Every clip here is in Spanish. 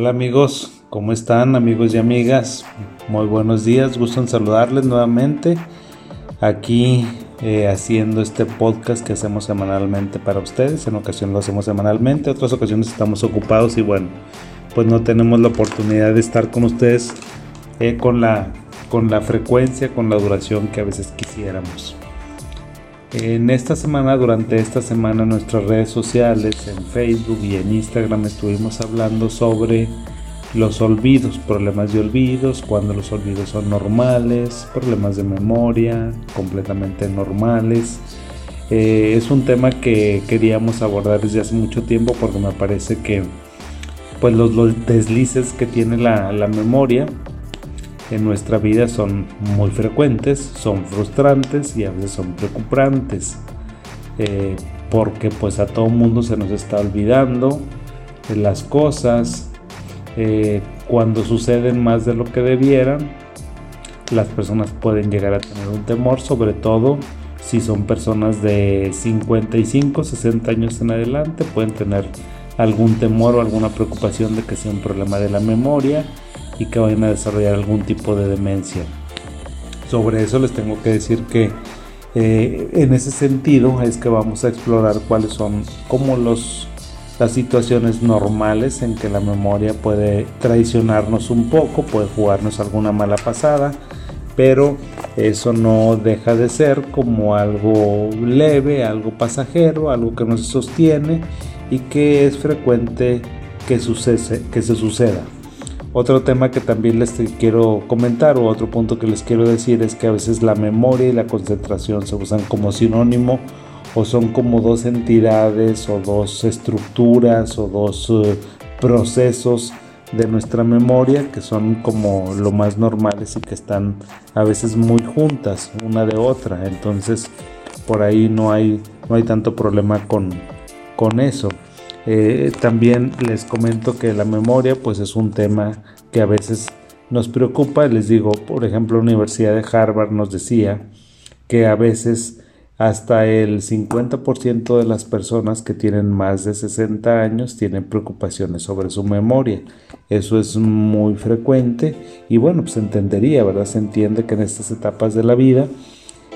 Hola amigos, ¿cómo están amigos y amigas? Muy buenos días, gusto en saludarles nuevamente aquí eh, haciendo este podcast que hacemos semanalmente para ustedes. En ocasiones lo hacemos semanalmente, otras ocasiones estamos ocupados y bueno, pues no tenemos la oportunidad de estar con ustedes eh, con, la, con la frecuencia, con la duración que a veces quisiéramos. En esta semana, durante esta semana, en nuestras redes sociales, en Facebook y en Instagram, estuvimos hablando sobre los olvidos, problemas de olvidos, cuando los olvidos son normales, problemas de memoria, completamente normales. Eh, es un tema que queríamos abordar desde hace mucho tiempo porque me parece que pues los, deslices que tiene la, la memoria en nuestra vida son muy frecuentes, son frustrantes y a veces son preocupantes. Eh, porque pues a todo mundo se nos está olvidando las cosas. Eh, cuando suceden más de lo que debieran, las personas pueden llegar a tener un temor, sobre todo si son personas de 55, 60 años en adelante, pueden tener algún temor o alguna preocupación de que sea un problema de la memoria y que vayan a desarrollar algún tipo de demencia. Sobre eso les tengo que decir que eh, en ese sentido es que vamos a explorar cuáles son como los las situaciones normales en que la memoria puede traicionarnos un poco, puede jugarnos alguna mala pasada, pero eso no deja de ser como algo leve, algo pasajero, algo que no se sostiene y que es frecuente que, que se suceda. Otro tema que también les quiero comentar o otro punto que les quiero decir es que a veces la memoria y la concentración se usan como sinónimo o son como dos entidades o dos estructuras o dos eh, procesos de nuestra memoria que son como lo más normales y que están a veces muy juntas una de otra. Entonces por ahí no hay no hay tanto problema con, con eso eh, también les comento que la memoria pues es un tema que a veces nos preocupa. Les digo, por ejemplo, la Universidad de Harvard nos decía que a veces hasta el 50% de las personas que tienen más de 60 años tienen preocupaciones sobre su memoria. Eso es muy frecuente y bueno, pues entendería, ¿verdad? Se entiende que en estas etapas de la vida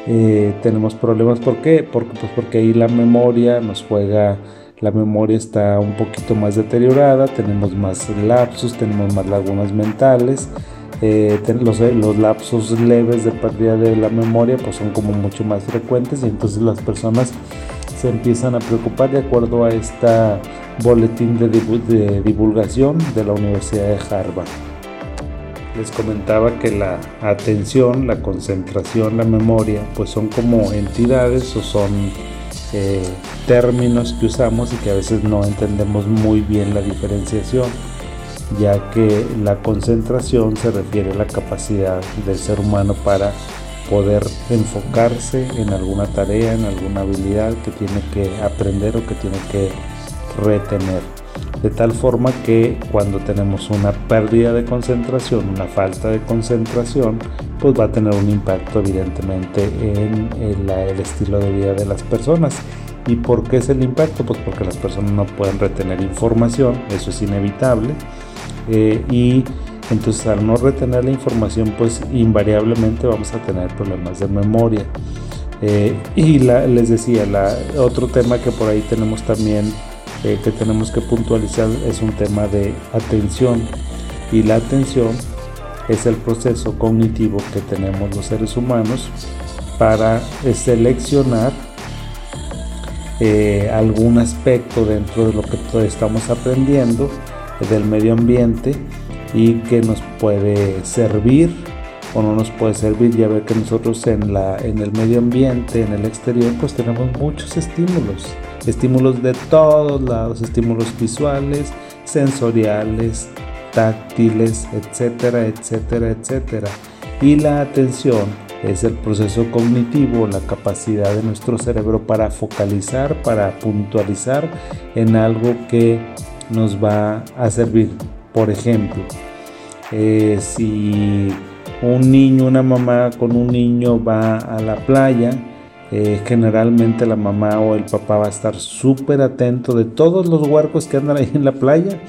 eh, tenemos problemas. ¿Por qué? Porque, pues porque ahí la memoria nos juega la memoria está un poquito más deteriorada, tenemos más lapsos, tenemos más lagunas mentales. Eh, los, los, lapsos leves de pérdida de la memoria pues son como mucho más frecuentes y entonces las personas se empiezan a preocupar de acuerdo a esta boletín de, de divulgación de la Universidad de Harvard. Les comentaba que la atención, la concentración, la memoria pues son como entidades o son eh, términos que usamos y que a veces no entendemos muy bien la diferenciación, ya que la concentración se refiere a la capacidad del ser humano para poder enfocarse en alguna tarea, en alguna habilidad que tiene que aprender o que tiene que retener. De tal forma que cuando tenemos una pérdida de concentración, una falta de concentración, pues va a tener un impacto evidentemente en el, estilo de vida de las personas. ¿Y por qué es el impacto? Pues porque las personas no pueden retener información, eso es inevitable. Eh, y entonces al no retener la información, pues invariablemente vamos a tener problemas de memoria. Eh, y les decía, otro tema que por ahí tenemos también, eh, que tenemos que puntualizar, es un tema de atención. Y la atención es el proceso cognitivo que tenemos los seres humanos para eh, seleccionar eh, algún aspecto dentro de lo que estamos aprendiendo del medio ambiente y que nos puede servir o no nos puede servir. Ya ver que nosotros en, la, en el medio ambiente, en el exterior, pues tenemos muchos estímulos. Estímulos de todos lados, estímulos visuales, sensoriales, táctiles, etcétera, etcétera, etcétera. Y la atención es el proceso cognitivo, la capacidad de nuestro cerebro para focalizar, para puntualizar en algo que nos va a servir. Por ejemplo, eh, si un niño, una mamá con un niño va a la playa, eh, generalmente la mamá o el papá va a estar súper atento de todos los huercos que andan ahí en la playa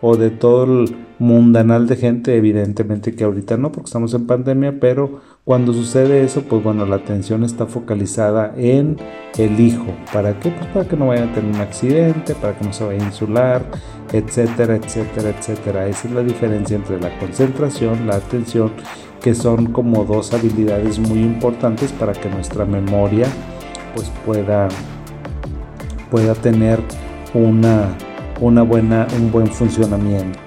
o de todo el mundanal de gente, evidentemente que ahorita no, porque estamos en pandemia, pero cuando sucede eso, pues bueno, la atención está focalizada en el hijo. ¿Para qué? Pues para que no vaya a tener un accidente, para que no se vaya a insular, etcétera, etcétera, etcétera. Esa es la diferencia entre la concentración, la atención, que son como dos habilidades muy importantes para que nuestra memoria pues pueda, pueda tener una una buena, un buen funcionamiento.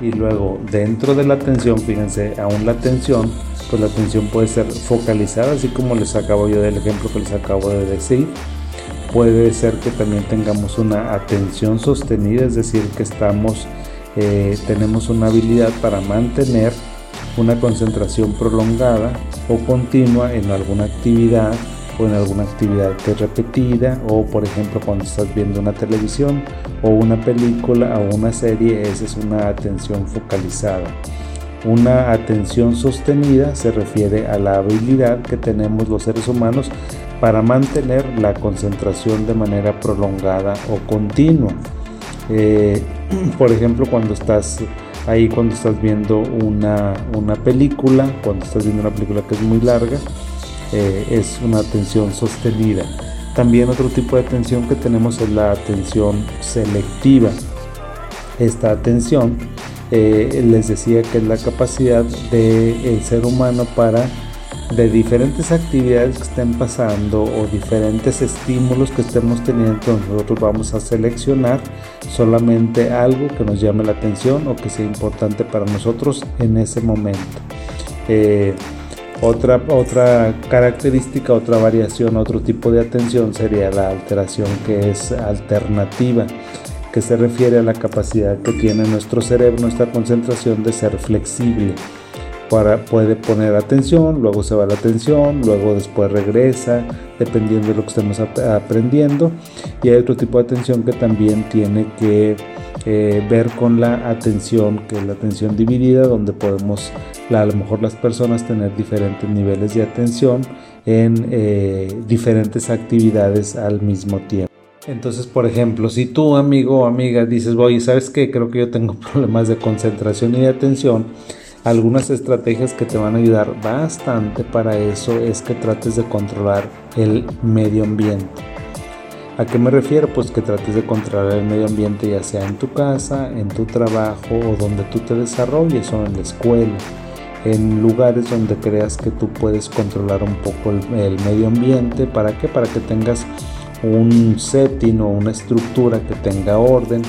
Y luego dentro de la atención, fíjense, aún la atención, pues la atención puede ser focalizada, así como les acabo yo del ejemplo que les acabo de decir. Puede ser que también tengamos una atención sostenida, es decir, que estamos, eh, tenemos una habilidad para mantener una concentración prolongada o continua en alguna actividad o en alguna actividad que es repetida o por ejemplo cuando estás viendo una televisión o una película o una serie, esa es una atención focalizada. Una atención sostenida se refiere a la habilidad que tenemos los seres humanos para mantener la concentración de manera prolongada o continua. Eh, por ejemplo, cuando estás ahí, cuando estás viendo una, una película, cuando estás viendo una película que es muy larga, eh, es una atención sostenida. También otro tipo de atención que tenemos es la atención selectiva. Esta atención eh, les decía que es la capacidad del ser humano para de diferentes actividades que estén pasando o diferentes estímulos que estemos teniendo, nosotros vamos a seleccionar solamente algo que nos llame la atención o que sea importante para nosotros en ese momento. Eh, otra, otra característica, otra variación, otro tipo de atención sería la alteración que es alternativa, que se refiere a la capacidad que tiene nuestro cerebro, nuestra concentración de ser flexible. Para, puede poner atención, luego se va la atención, luego después regresa, dependiendo de lo que estemos aprendiendo. Y hay otro tipo de atención que también tiene que eh, ver con la atención, que es la atención dividida, donde podemos a lo mejor las personas tener diferentes niveles de atención en eh, diferentes actividades al mismo tiempo. Entonces, por ejemplo, si tú, amigo o amiga, dices, oye, ¿sabes qué? Creo que yo tengo problemas de concentración y de atención. Algunas estrategias que te van a ayudar bastante para eso es que trates de controlar el medio ambiente. ¿A qué me refiero? Pues que trates de controlar el medio ambiente ya sea en tu casa, en tu trabajo o donde tú te desarrolles o en la escuela en lugares donde creas que tú puedes controlar un poco el, medio ambiente. ¿Para qué? Para que tengas un setting o una estructura que tenga orden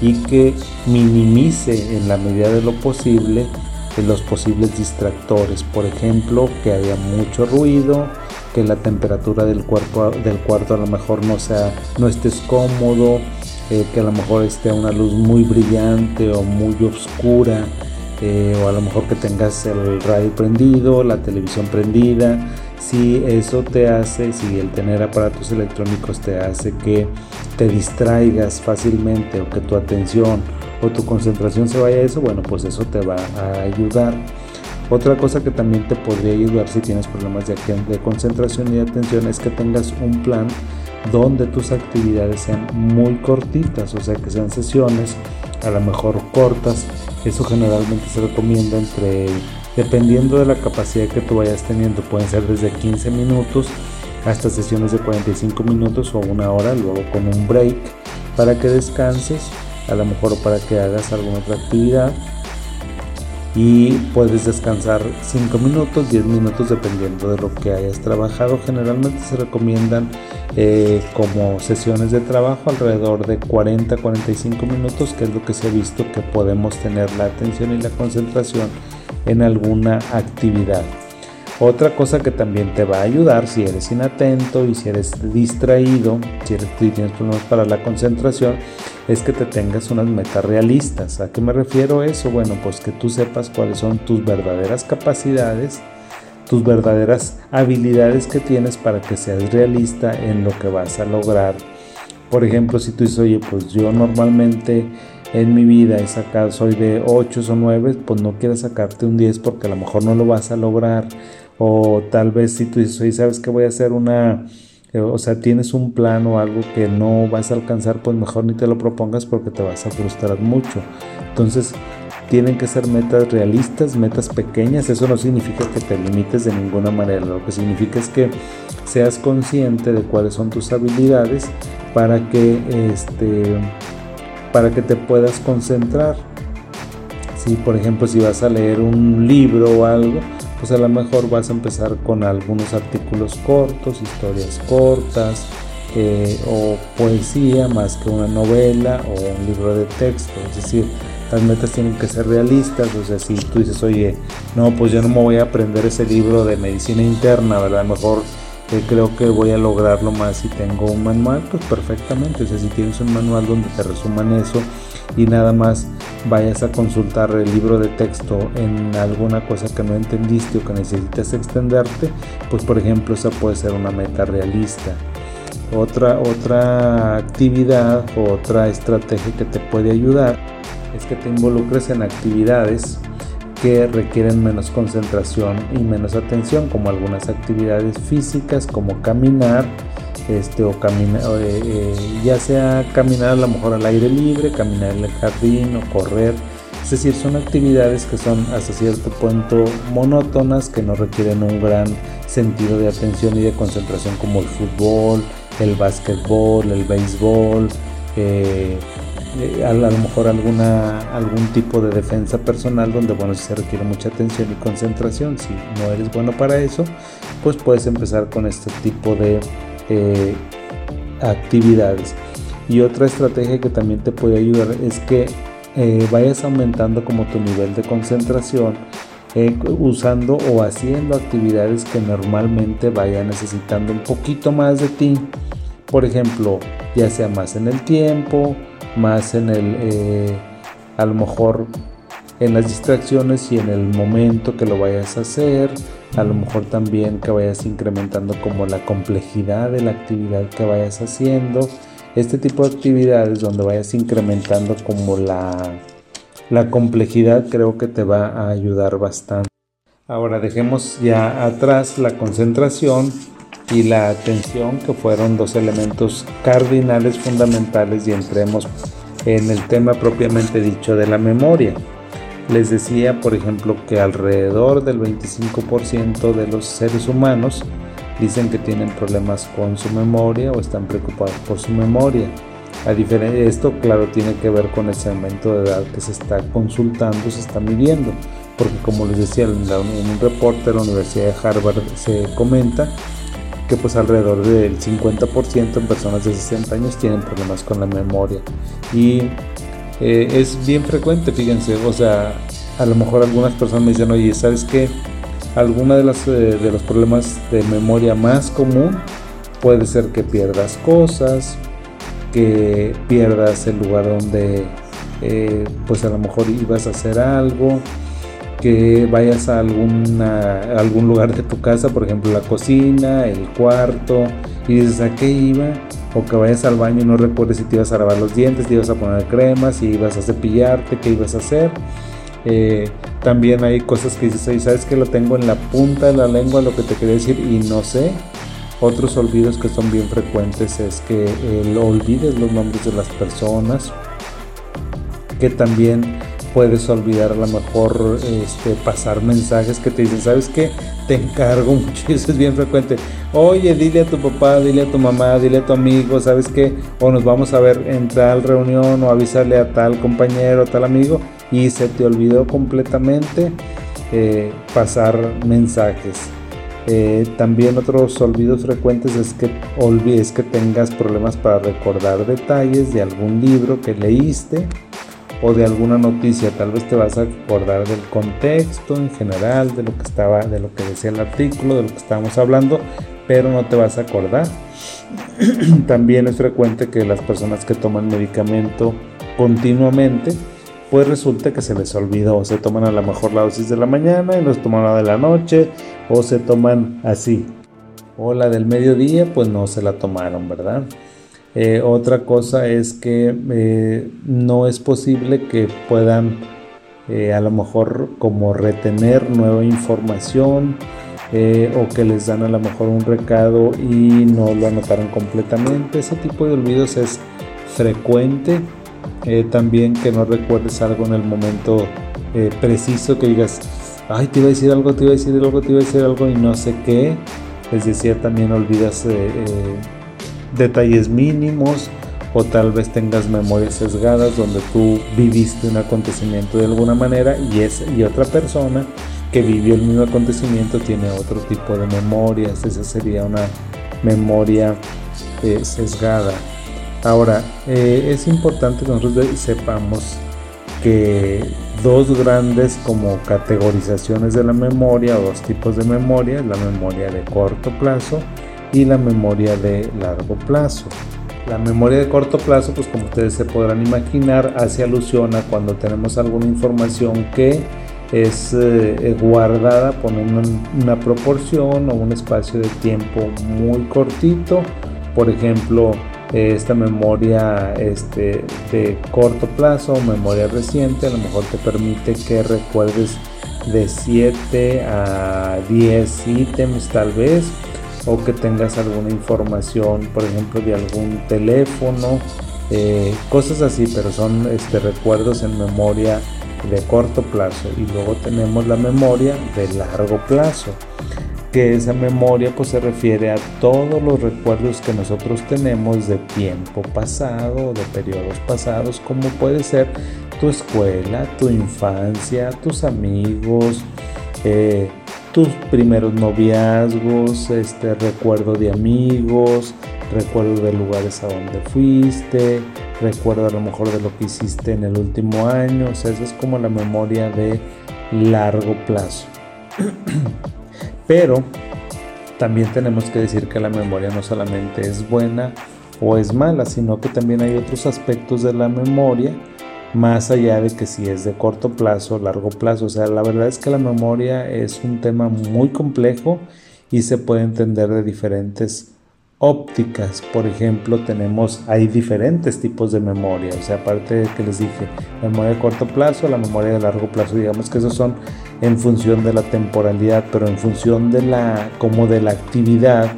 y que minimice en la medida de lo posible los posibles distractores. Por ejemplo, que haya mucho ruido, que la temperatura del, cuerpo, del cuarto a lo mejor no, sea, no estés cómodo, eh, que a lo mejor esté una luz muy brillante o muy oscura eh, o a lo mejor que tengas el radio prendido, la televisión prendida. Si eso te hace, si el tener aparatos electrónicos te hace que te distraigas fácilmente o que tu atención o tu concentración se vaya a eso, bueno, pues eso te va a ayudar. Otra cosa que también te podría ayudar si tienes problemas de, concentración y atención es que tengas un plan donde tus actividades sean muy cortitas, o sea que sean sesiones a lo mejor cortas eso generalmente se recomienda entre, dependiendo de la capacidad que tú vayas teniendo, pueden ser desde 15 minutos hasta sesiones de 45 minutos o una hora, luego con un break para que descanses, a lo mejor para que hagas alguna otra actividad y puedes descansar 5 minutos, 10 minutos dependiendo de lo que hayas trabajado. Generalmente se recomiendan eh, como sesiones de trabajo alrededor de 40-45 minutos, que es lo que se ha visto que podemos tener la atención y la concentración en alguna actividad. Otra cosa que también te va a ayudar si eres inatento y si eres distraído, si eres, tienes problemas para la concentración, es que te tengas unas metas realistas. ¿A qué me refiero eso? Bueno, pues que tú sepas cuáles son tus verdaderas capacidades, tus verdaderas habilidades que tienes para que seas realista en lo que vas a lograr. Por ejemplo, si tú dices, oye, pues yo normalmente en mi vida soy de 8 o 9, pues no quieres sacarte un 10 porque a lo mejor no lo vas a lograr. O tal vez si tú dices, oye, sabes que voy a hacer una o sea, tienes un plan o algo que no vas a alcanzar, pues mejor ni te lo propongas porque te vas a frustrar mucho. Entonces, tienen que ser metas realistas, metas pequeñas. Eso no significa que te limites de ninguna manera. Lo que significa es que seas consciente de cuáles son tus habilidades para que, este, para que te puedas concentrar. Si, por ejemplo, si vas a leer un libro o algo, pues a lo mejor vas a empezar con algunos artículos cortos, historias cortas eh, o poesía más que una novela o un libro de texto. Es decir, las metas tienen que ser realistas. O sea, si tú dices, oye, no, pues yo no me voy a aprender ese libro de medicina interna, ¿verdad? Mejor creo que voy a lograrlo más si tengo un manual, pues perfectamente. O sea, si tienes un manual donde te resuman eso y nada más vayas a consultar el libro de texto en alguna cosa que no entendiste o que necesitas extenderte, pues por ejemplo esa puede ser una meta realista. Otra, otra actividad o otra estrategia que te puede ayudar es que te involucres en actividades que requieren menos concentración y menos atención, como algunas actividades físicas, como caminar, este, o caminar, eh, eh, ya sea caminar a lo mejor al aire libre, caminar en el jardín o correr. Es decir, son actividades que son hasta cierto punto monótonas, que no requieren un gran sentido de atención y de concentración como el fútbol, el básquetbol, el béisbol, eh, a, lo mejor alguna, algún tipo de defensa personal donde bueno, se requiere mucha atención y concentración. Si no eres bueno para eso, pues puedes empezar con este tipo de eh, actividades. Y otra estrategia que también te puede ayudar es que eh, vayas aumentando como tu nivel de concentración eh, usando o haciendo actividades que normalmente vaya necesitando un poquito más de ti. Por ejemplo, ya sea más en el tiempo, más en el, a lo mejor en las distracciones y en el momento que lo vayas a hacer, a lo mejor también que vayas incrementando como la complejidad de la actividad que vayas haciendo, este tipo de actividades donde vayas incrementando como la, la complejidad creo que te va a ayudar bastante. Ahora dejemos ya atrás la concentración y la atención que fueron dos elementos cardinales fundamentales y entremos en el tema propiamente dicho de la memoria. Les decía, por ejemplo, que alrededor del 25% de los seres humanos dicen que tienen problemas con su memoria o están preocupados por su memoria. A diferencia esto, claro, tiene que ver con ese aumento de edad que se está consultando, se está midiendo, porque como les decía en, un reporte de la Universidad de Harvard se comenta que pues alrededor del 50% en personas de 60 años tienen problemas con la memoria y eh, es bien frecuente, fíjense, o sea, a lo mejor algunas personas me dicen, oye, ¿sabes qué? Alguna de, las, eh, de los problemas de memoria más común puede ser que pierdas cosas, que pierdas el lugar donde eh, pues a lo mejor ibas a hacer algo, que vayas a, alguna, algún lugar de tu casa, por ejemplo la cocina, el cuarto, y dices, ¿a qué iba? o que vayas al baño y no recuerdes si te ibas a lavar los dientes, si ibas a poner crema, si ibas a cepillarte, qué ibas a hacer. Eh, también hay cosas que dices, sabes que lo tengo en la punta de la lengua, lo que te quería decir y no sé. Otros olvidos que son bien frecuentes es que eh, olvides los nombres de las personas, que también puedes olvidar a lo mejor este, pasar mensajes que te dicen, ¿sabes qué? Te encargo mucho, eso es bien frecuente. Oye, dile a tu papá, dile a tu mamá, dile a tu amigo, ¿sabes qué? O nos vamos a ver en tal reunión o avisarle a tal compañero, tal amigo y se te olvidó completamente eh, pasar mensajes. Eh, también otros olvidos frecuentes es que olvides que tengas problemas para recordar detalles de algún libro que leíste o de alguna noticia. Tal vez te vas a acordar del contexto en general, de lo que estaba, de lo que decía el artículo, de lo que estábamos hablando, pero no te vas a acordar. También es frecuente que las personas que toman medicamento continuamente, pues resulta que se les olvidó, o se toman a lo mejor la dosis de la mañana y los toman la de la noche, o se toman así. O la del mediodía, pues no se la tomaron, ¿verdad? Eh, otra cosa es que eh, no es posible que puedan eh, a lo mejor como retener nueva información o que les dan a lo mejor un recado y no lo anotaron completamente. Ese tipo de olvidos es frecuente. También que no recuerdes algo en el momento preciso, que digas, ay, te iba a decir algo, te iba a decir algo, te iba a decir algo y no sé qué. Es decir, también olvidas detalles mínimos o tal vez tengas memorias sesgadas donde tú viviste un acontecimiento de alguna manera y, es, y otra persona que vivió el mismo acontecimiento tiene otro tipo de memorias. Esa sería una memoria eh, sesgada. Ahora, eh, es importante que nosotros sepamos que dos grandes como categorizaciones de la memoria o dos tipos de memoria, la memoria de corto plazo y la memoria de largo plazo. La memoria de corto plazo, pues como ustedes se podrán imaginar, hace alusión a cuando tenemos alguna información que es eh, guardada por una, proporción o un espacio de tiempo muy cortito. Por ejemplo, esta memoria este, de corto plazo memoria reciente a lo mejor te permite que recuerdes de 7 a 10 ítems tal vez o que tengas alguna información, por ejemplo, de algún teléfono, eh, cosas así, pero son este, recuerdos en memoria de corto plazo. Y luego tenemos la memoria de largo plazo que esa memoria pues se refiere a todos los recuerdos que nosotros tenemos de tiempo pasado, de periodos pasados, como puede ser tu escuela, tu infancia, tus amigos, eh, tus primeros noviazgos, este recuerdo de amigos, recuerdo de lugares a donde fuiste, recuerdo a lo mejor de lo que hiciste en el último año, o sea, eso es como la memoria de largo plazo. Pero también tenemos que decir que la memoria no solamente es buena o es mala, sino que también hay otros aspectos de la memoria más allá de que si es de corto plazo o largo plazo. O sea, la verdad es que la memoria es un tema muy complejo y se puede entender de diferentes ópticas. Por ejemplo, tenemos, hay diferentes tipos de memoria. O sea, aparte de que les dije, memoria de corto plazo, la memoria de largo plazo, digamos que esos son en función de la temporalidad, pero en función de la, como de la actividad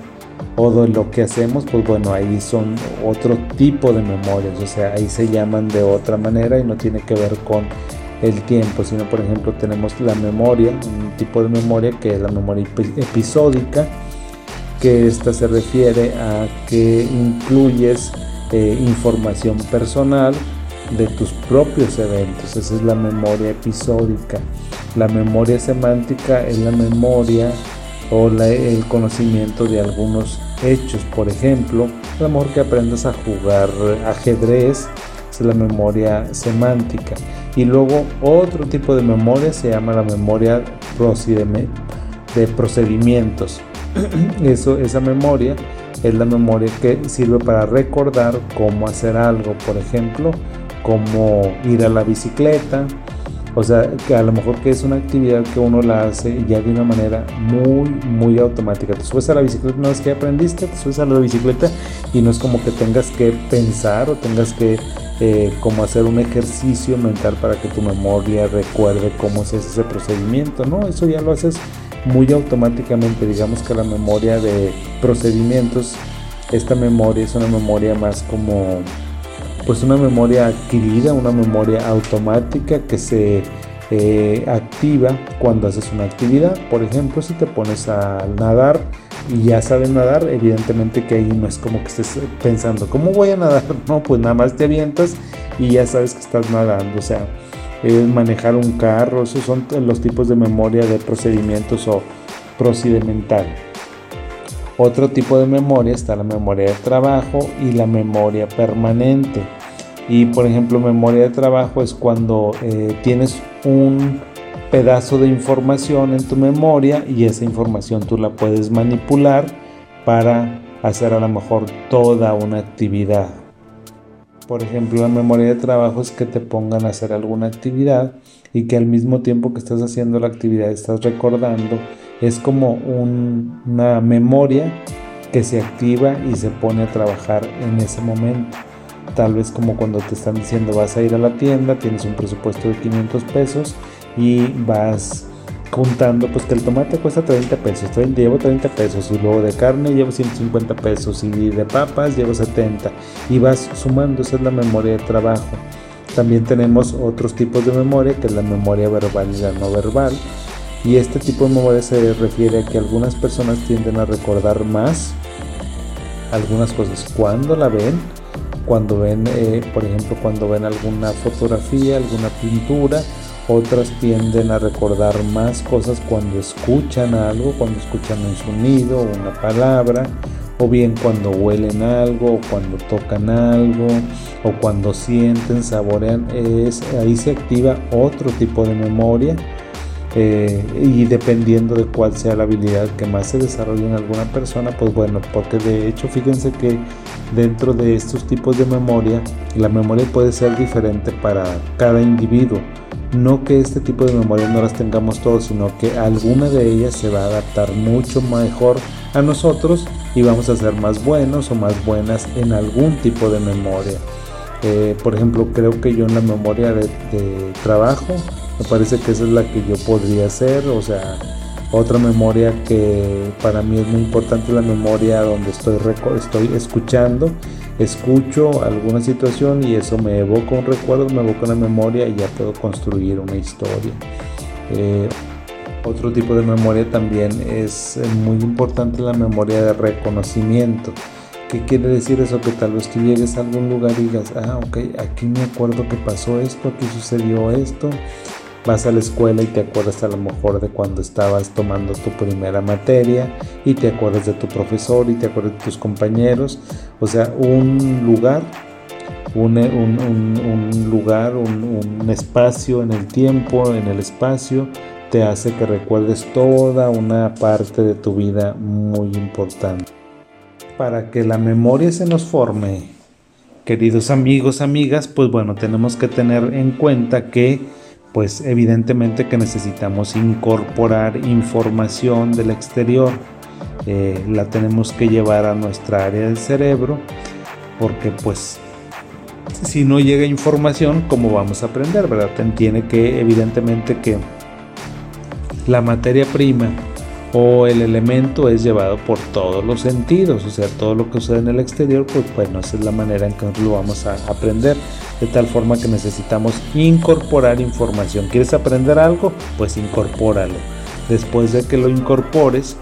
o de lo que hacemos, pues bueno, ahí son otro tipo de memorias, o sea, ahí se llaman de otra manera y no tiene que ver con el tiempo, sino por ejemplo tenemos la memoria, un tipo de memoria que es la memoria episódica, que esta se refiere a que incluyes eh, información personal de tus propios eventos, esa es la memoria episódica. La memoria semántica es la memoria o el conocimiento de algunos hechos. Por ejemplo, a lo mejor que aprendas a jugar ajedrez, es la memoria semántica. Y luego otro tipo de memoria se llama la memoria de procedimientos. Eso, esa memoria es la memoria que sirve para recordar cómo hacer algo, por ejemplo, cómo ir a la bicicleta, o sea, que a lo mejor que es una actividad que uno la hace ya de una manera muy, muy automática. Te subes a la bicicleta una vez que aprendiste, te subes a la bicicleta y no es como que tengas que pensar o tengas que eh, como hacer un ejercicio mental para que tu memoria recuerde cómo se hace ese procedimiento, ¿no? Eso ya lo haces muy automáticamente. Digamos que la memoria de procedimientos, esta memoria es una memoria más como pues una memoria adquirida, una memoria automática que se eh, activa cuando haces una actividad. Por ejemplo, si te pones a nadar y ya sabes nadar, evidentemente que ahí no es como que estés pensando, ¿cómo voy a nadar? No, pues nada más te avientas y ya sabes que estás nadando. O sea, manejar un carro, esos son los tipos de memoria de procedimientos o procedimental. Otro tipo de memoria está la memoria de trabajo y la memoria permanente. Y por ejemplo, memoria de trabajo es cuando eh, tienes un pedazo de información en tu memoria y esa información tú la puedes manipular para hacer a lo mejor toda una actividad. Por ejemplo, la memoria de trabajo es que te pongan a hacer alguna actividad y que al mismo tiempo que estás haciendo la actividad estás recordando es como una memoria que se activa y se pone a trabajar en ese momento. Tal vez como cuando te están diciendo vas a ir a la tienda, tienes un presupuesto de 500 pesos y vas juntando, pues que el tomate cuesta 30 pesos, 30, llevo 30 pesos y luego de carne llevo 150 pesos y de papas llevo 70 y vas sumando, esa es la memoria de trabajo. También tenemos otros tipos de memoria, que es la memoria verbal y la no verbal. Y este tipo de memoria se refiere a que algunas personas tienden a recordar más algunas cosas cuando la ven, cuando ven, eh, por ejemplo, cuando ven alguna fotografía, alguna pintura, otras tienden a recordar más cosas cuando escuchan algo, cuando escuchan un sonido, una palabra, o bien cuando huelen algo, o cuando tocan algo, o cuando sienten, saborean, es, ahí se activa otro tipo de memoria. Eh, y dependiendo de cuál sea la habilidad que más se desarrolle en alguna persona, pues bueno, porque de hecho fíjense que dentro de estos tipos de memoria, la memoria puede ser diferente para cada individuo. No que este tipo de memoria no las tengamos todos, sino que alguna de ellas se va a adaptar mucho mejor a nosotros y vamos a ser más buenos o más buenas en algún tipo de memoria. Eh, por ejemplo, creo que yo en la memoria de, trabajo, me parece que esa es la que yo podría hacer, o sea, otra memoria que para mí es muy importante la memoria donde estoy, estoy escuchando escucho alguna situación y eso me evoca un recuerdo, me evoca una memoria y ya puedo construir una historia. Eh, otro tipo de memoria también es eh, muy importante la memoria de reconocimiento. ¿Qué quiere decir eso? Que tal vez tú llegues a algún lugar y digas, ah, ok, aquí me acuerdo que pasó esto, aquí sucedió esto, vas a la escuela y te acuerdas a lo mejor de cuando estabas tomando tu primera materia y te acuerdas de tu profesor y te acuerdas de tus compañeros. O sea, un lugar, un, lugar, un espacio en el tiempo, en el espacio, te hace que recuerdes toda una parte de tu vida muy importante. Para que la memoria se nos forme, queridos amigos, amigas, pues bueno, tenemos que tener en cuenta que pues evidentemente que necesitamos incorporar información del exterior. Eh, la tenemos que llevar a nuestra área del cerebro porque pues si no llega información, ¿cómo vamos a aprender? ¿Verdad? Tiene que evidentemente que la materia prima o el elemento es llevado por todos los sentidos, o sea, todo lo que sucede en el exterior, pues bueno, esa es la manera en que lo vamos a aprender, de tal forma que necesitamos incorporar información. ¿Quieres aprender algo? Pues incorpóralo. Después de que lo incorpores,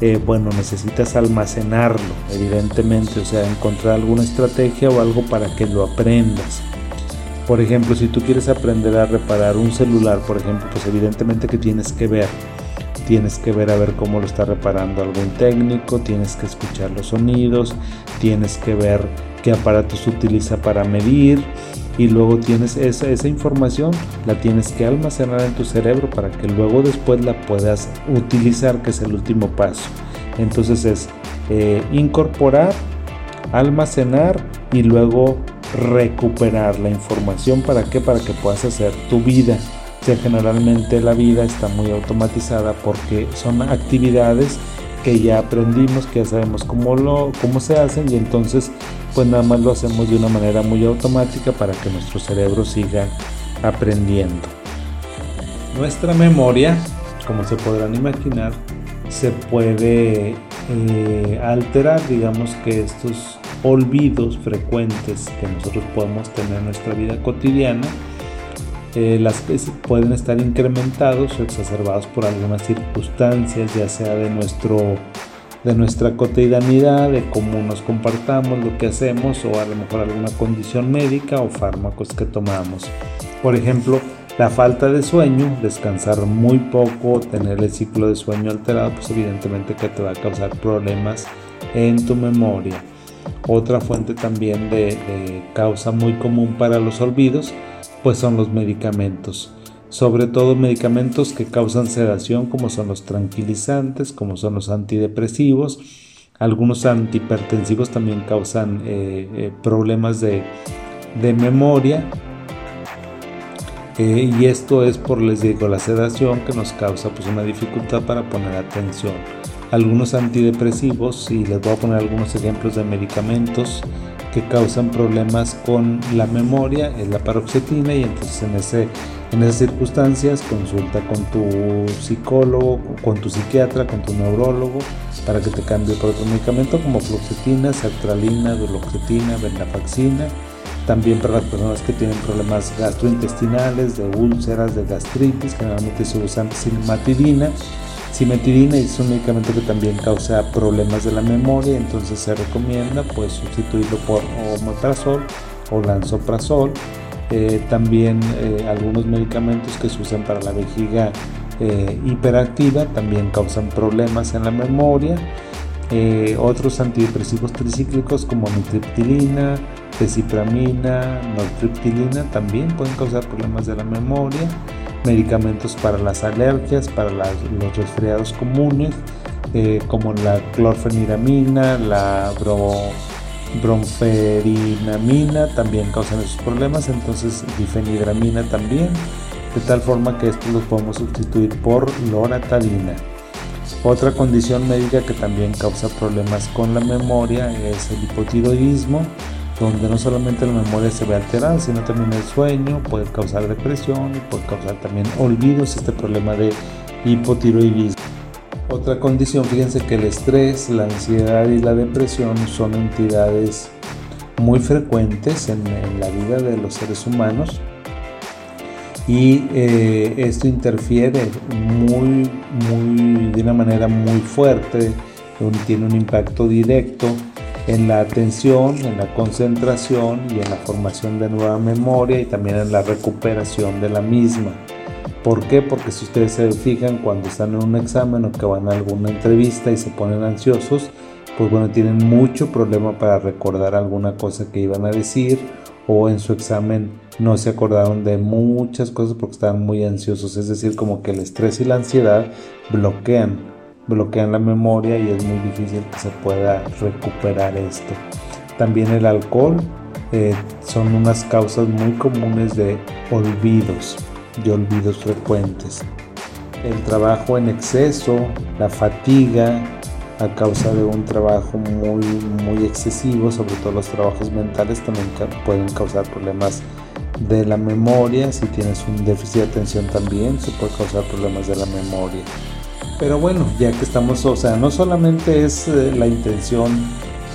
eh, bueno, necesitas almacenarlo, evidentemente, o sea, encontrar alguna estrategia o algo para que lo aprendas. Por ejemplo, si tú quieres aprender a reparar un celular, por ejemplo, pues evidentemente que tienes que ver tienes que ver a ver cómo lo está reparando algún técnico, tienes que escuchar los sonidos, tienes que ver qué aparatos utiliza para medir y luego tienes esa, esa información, la tienes que almacenar en tu cerebro para que luego después la puedas utilizar, que es el último paso. Entonces es eh, incorporar, almacenar y luego recuperar la información. Para qué, para que puedas hacer tu vida generalmente la vida está muy automatizada porque son actividades que ya aprendimos, que ya sabemos cómo, lo, cómo se hacen y entonces pues nada más lo hacemos de una manera muy automática para que nuestro cerebro siga aprendiendo. Nuestra memoria, como se podrán imaginar, se puede eh, alterar, digamos que estos olvidos frecuentes que nosotros podemos tener en nuestra vida cotidiana, eh, las que pueden estar incrementados o exacerbados por algunas circunstancias, ya sea de, nuestro, de nuestra cotidianidad, de cómo nos comportamos, lo que hacemos o a lo mejor alguna condición médica o fármacos que tomamos. Por ejemplo, la falta de sueño, descansar muy poco, tener el ciclo de sueño alterado, pues evidentemente que te va a causar problemas en tu memoria. Otra fuente también de causa muy común para los olvidos pues son los medicamentos. Sobre todo medicamentos que causan sedación como son los tranquilizantes, como son los antidepresivos. Algunos antihipertensivos también causan eh, eh, problemas de, memoria. Eh, y esto es por, les digo, la sedación que nos causa pues, una dificultad para poner atención. Algunos antidepresivos, y les voy a poner algunos ejemplos de medicamentos que causan problemas con la memoria es la paroxetina y entonces en, ese, en esas circunstancias consulta con tu psicólogo, con tu psiquiatra, con tu neurólogo para que te cambie por otro medicamento como fluoxetina, sertralina, duloxetina, venlafaxina. También para las personas que tienen problemas gastrointestinales, de úlceras, de gastritis, generalmente se usan cimetidina Cimetidina es un medicamento que también causa problemas de la memoria, entonces se recomienda pues sustituirlo por omeprazol o lansoprazol. Eh, también eh, algunos medicamentos que se usan para la vejiga eh, hiperactiva también causan problemas en la memoria. otros antidepresivos tricíclicos como mitriptilina, desipramina, nortriptilina también pueden causar problemas de la memoria medicamentos para las alergias, para los resfriados comunes, eh, como la clorfeniramina, la bromferinamina, también causan esos problemas, entonces difenidramina también, de tal forma que estos los podemos sustituir por loratadina. Otra condición médica que también causa problemas con la memoria es el hipotiroidismo, donde no solamente la memoria se ve alterada, sino también el sueño, puede causar depresión y puede causar también olvidos, este problema de hipotiroidismo. Otra condición, fíjense que el estrés, la ansiedad y la depresión son entidades muy frecuentes en, la vida de los seres humanos y eh, esto interfiere muy, muy, de una manera muy fuerte, tiene un impacto directo en la atención, en la concentración y en la formación de nueva memoria y también en la recuperación de la misma. ¿Por qué? Porque si ustedes se fijan cuando están en un examen o que van a alguna entrevista y se ponen ansiosos, pues bueno, tienen mucho problema para recordar alguna cosa que iban a decir o en su examen no se acordaron de muchas cosas porque estaban muy ansiosos. Es decir, como que el estrés y la ansiedad bloquean bloquean la memoria y es muy difícil que se pueda recuperar esto. También el alcohol eh, son unas causas muy comunes de olvidos, de olvidos frecuentes. El trabajo en exceso, la fatiga a causa de un trabajo muy, muy excesivo, sobre todo los trabajos mentales, también pueden causar problemas de la memoria. Si tienes un déficit de atención también, se puede causar problemas de la memoria. Pero bueno, ya que estamos, o sea, no solamente es eh, la intención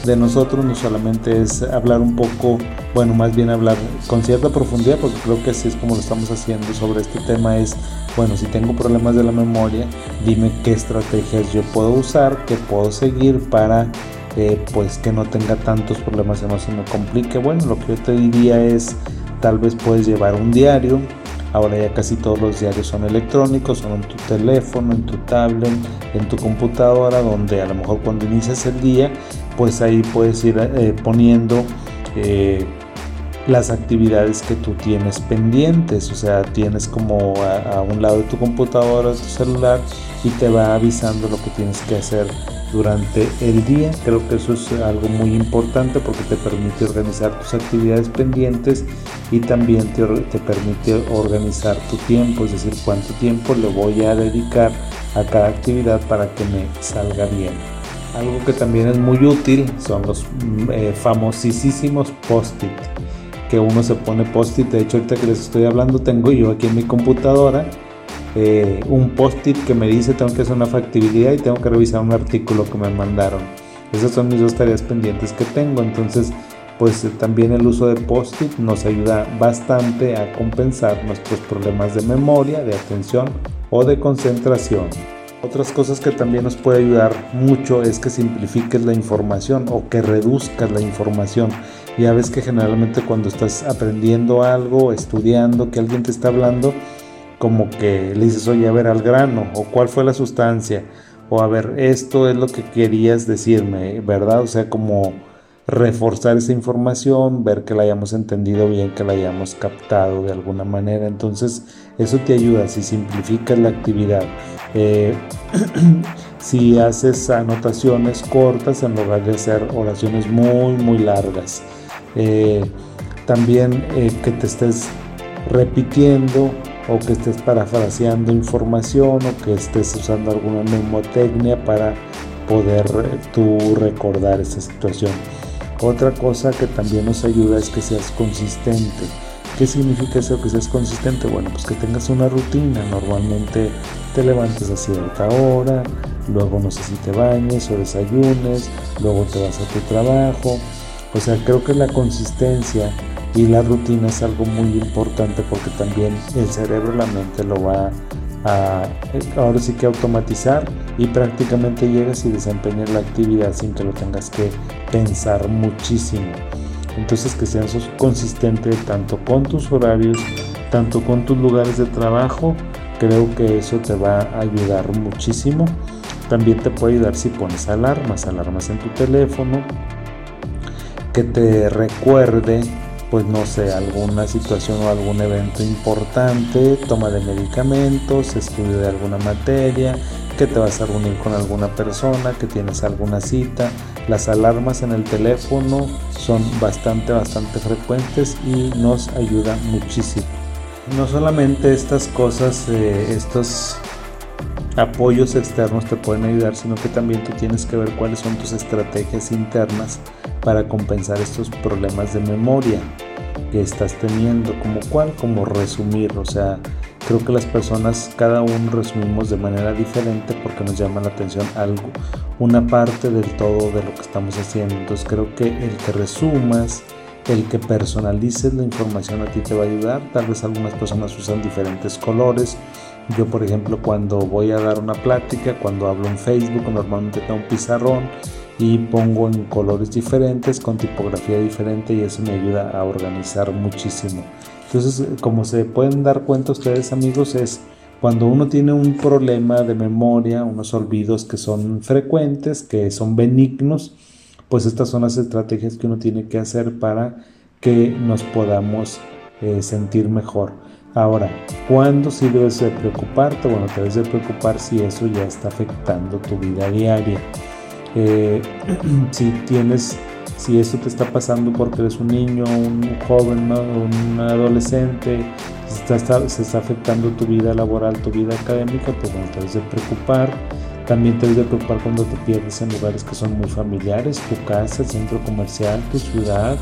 de nosotros, no solamente es hablar un poco, bueno, más bien hablar con cierta profundidad, porque creo que así es como lo estamos haciendo sobre este tema, es, bueno, si tengo problemas de la memoria, dime qué estrategias yo puedo usar, qué puedo seguir para, eh, pues, que no tenga tantos problemas y no se me complique. Bueno, lo que yo te diría es, tal vez puedes llevar un diario, Ahora ya casi todos los diarios son electrónicos, son en tu teléfono, en tu tablet, en tu computadora, donde a lo mejor cuando inicias el día, pues ahí puedes ir eh, poniendo eh, las actividades que tú tienes pendientes, o sea, tienes como a, a un lado de tu computadora, tu celular, y te va avisando lo que tienes que hacer durante el día. Creo que eso es algo muy importante porque te permite organizar tus actividades pendientes y también te, permite organizar tu tiempo, es decir, cuánto tiempo le voy a dedicar a cada actividad para que me salga bien. Algo que también es muy útil son los mm, eh, famosísimos post-it, que uno se pone post-it, de hecho ahorita que les estoy hablando tengo yo aquí en mi computadora eh, un post-it que me dice tengo que hacer una factibilidad y tengo que revisar un artículo que me mandaron. Esas son mis dos tareas pendientes que tengo. Entonces, pues eh, también el uso de post-it nos ayuda bastante a compensar nuestros problemas de memoria, de atención o de concentración. Otras cosas que también nos puede ayudar mucho es que simplifiques la información o que reduzcas la información. Ya ves que generalmente cuando estás aprendiendo algo, estudiando, que alguien te está hablando, como que le dices, oye, a ver, al grano, o cuál fue la sustancia, o a ver, esto es lo que querías decirme, ¿verdad? O sea, como reforzar esa información, ver que la hayamos entendido bien, que la hayamos captado de alguna manera. Entonces, eso te ayuda si simplificas la actividad. Eh, si haces anotaciones cortas en lugar de hacer oraciones muy, muy largas. Eh, también eh, que te estés repitiendo o que estés parafraseando información o que estés usando alguna mnemotecnia para poder eh, tú recordar esa situación. Otra cosa que también nos ayuda es que seas consistente. ¿Qué significa eso que seas consistente? Bueno, pues que tengas una rutina. Normalmente te levantes a cierta hora, luego no sé si te bañes o desayunes, luego te vas a tu trabajo. O sea, creo que la consistencia y la rutina es algo muy importante porque también el cerebro, la mente lo va a ahora sí que automatizar y prácticamente llegas y desempeñas la actividad sin que lo tengas que pensar muchísimo. Entonces que seas consistente tanto con tus horarios, tanto con tus lugares de trabajo, creo que eso te va a ayudar muchísimo. También te puede ayudar si pones alarmas, alarmas en tu teléfono, que te recuerde pues no sé, alguna situación o algún evento importante, toma de medicamentos, estudio de alguna materia, que te vas a reunir con alguna persona, que tienes alguna cita. Las alarmas en el teléfono son bastante, bastante frecuentes y nos ayudan muchísimo. No solamente estas cosas, eh, estos apoyos externos te pueden ayudar, sino que también tú tienes que ver cuáles son tus estrategias internas para compensar estos problemas de memoria que estás teniendo, como cuál, como resumir, o sea, creo que las personas cada uno resumimos de manera diferente porque nos llama la atención algo, una parte del todo de lo que estamos haciendo, entonces creo que el que resumas, el que personalices la información a ti te va a ayudar, tal vez algunas personas usan diferentes colores, yo por ejemplo cuando voy a dar una plática, cuando hablo en Facebook, normalmente tengo un pizarrón, y pongo en colores diferentes, con tipografía diferente y eso me ayuda a organizar muchísimo. Entonces, como se pueden dar cuenta ustedes amigos, es cuando uno tiene un problema de memoria, unos olvidos que son frecuentes, que son benignos, pues estas son las estrategias que uno tiene que hacer para que nos podamos eh, sentir mejor. Ahora, ¿cuándo sí debes de preocuparte? Bueno, te debes de preocupar si eso ya está afectando tu vida diaria. Eh, si tienes, si esto te está pasando porque eres un niño, un joven, un adolescente, se está, afectando tu vida laboral, tu vida académica, pues no te debes de preocupar. También te debes de preocupar cuando te pierdes en lugares que son muy familiares, tu casa, centro comercial, tu ciudad,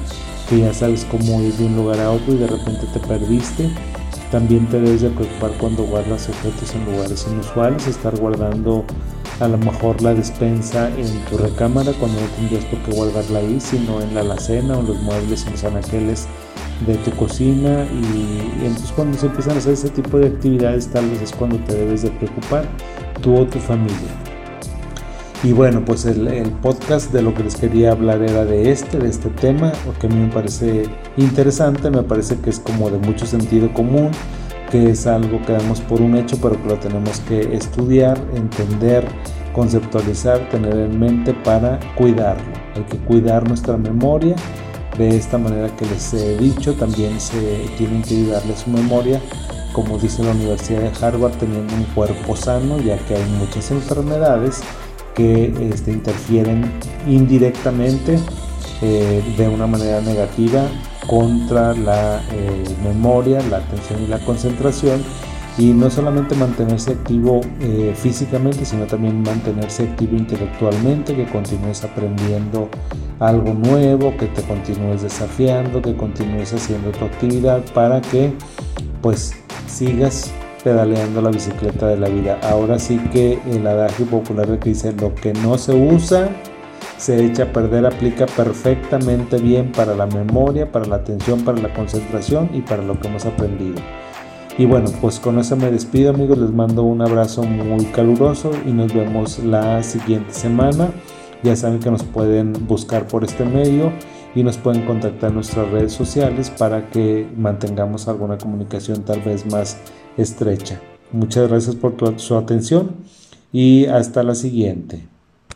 que ya sabes cómo ir de un lugar a otro y de repente te perdiste. También te debes de preocupar cuando guardas objetos en lugares inusuales, estar guardando a lo mejor la despensa en tu recámara cuando no tendrías por qué guardarla ahí, sino en la alacena o los muebles, en los anaqueles de tu cocina y, entonces cuando se empiezan a hacer ese tipo de actividades tal vez es cuando te debes de preocupar tú o tu familia. Y bueno, pues el, el, podcast de lo que les quería hablar era de este, de este tema, porque a mí me parece interesante, me parece que es como de mucho sentido común que es algo que damos por un hecho, pero que lo tenemos que estudiar, entender, conceptualizar, tener en mente para cuidarlo. Hay que cuidar nuestra memoria. De esta manera que les he dicho, también se tienen que ayudarle su memoria, como dice la Universidad de Harvard, teniendo un cuerpo sano, ya que hay muchas enfermedades que este, interfieren indirectamente eh, de una manera negativa contra la eh, memoria, la atención y la concentración. Y no solamente mantenerse activo eh, físicamente, sino también mantenerse activo intelectualmente, que continúes aprendiendo algo nuevo, que te continúes desafiando, que continúes haciendo tu actividad para que pues sigas pedaleando la bicicleta de la vida. Ahora sí que el adagio popular que dice lo que no se usa se echa a perder aplica perfectamente bien para la memoria, para la atención, para la concentración y para lo que hemos aprendido. Y bueno, pues con eso me despido amigos, les mando un abrazo muy caluroso y nos vemos la siguiente semana. Ya saben que nos pueden buscar por este medio y nos pueden contactar en nuestras redes sociales para que mantengamos alguna comunicación tal vez más estrecha. Muchas gracias por su atención y hasta la siguiente.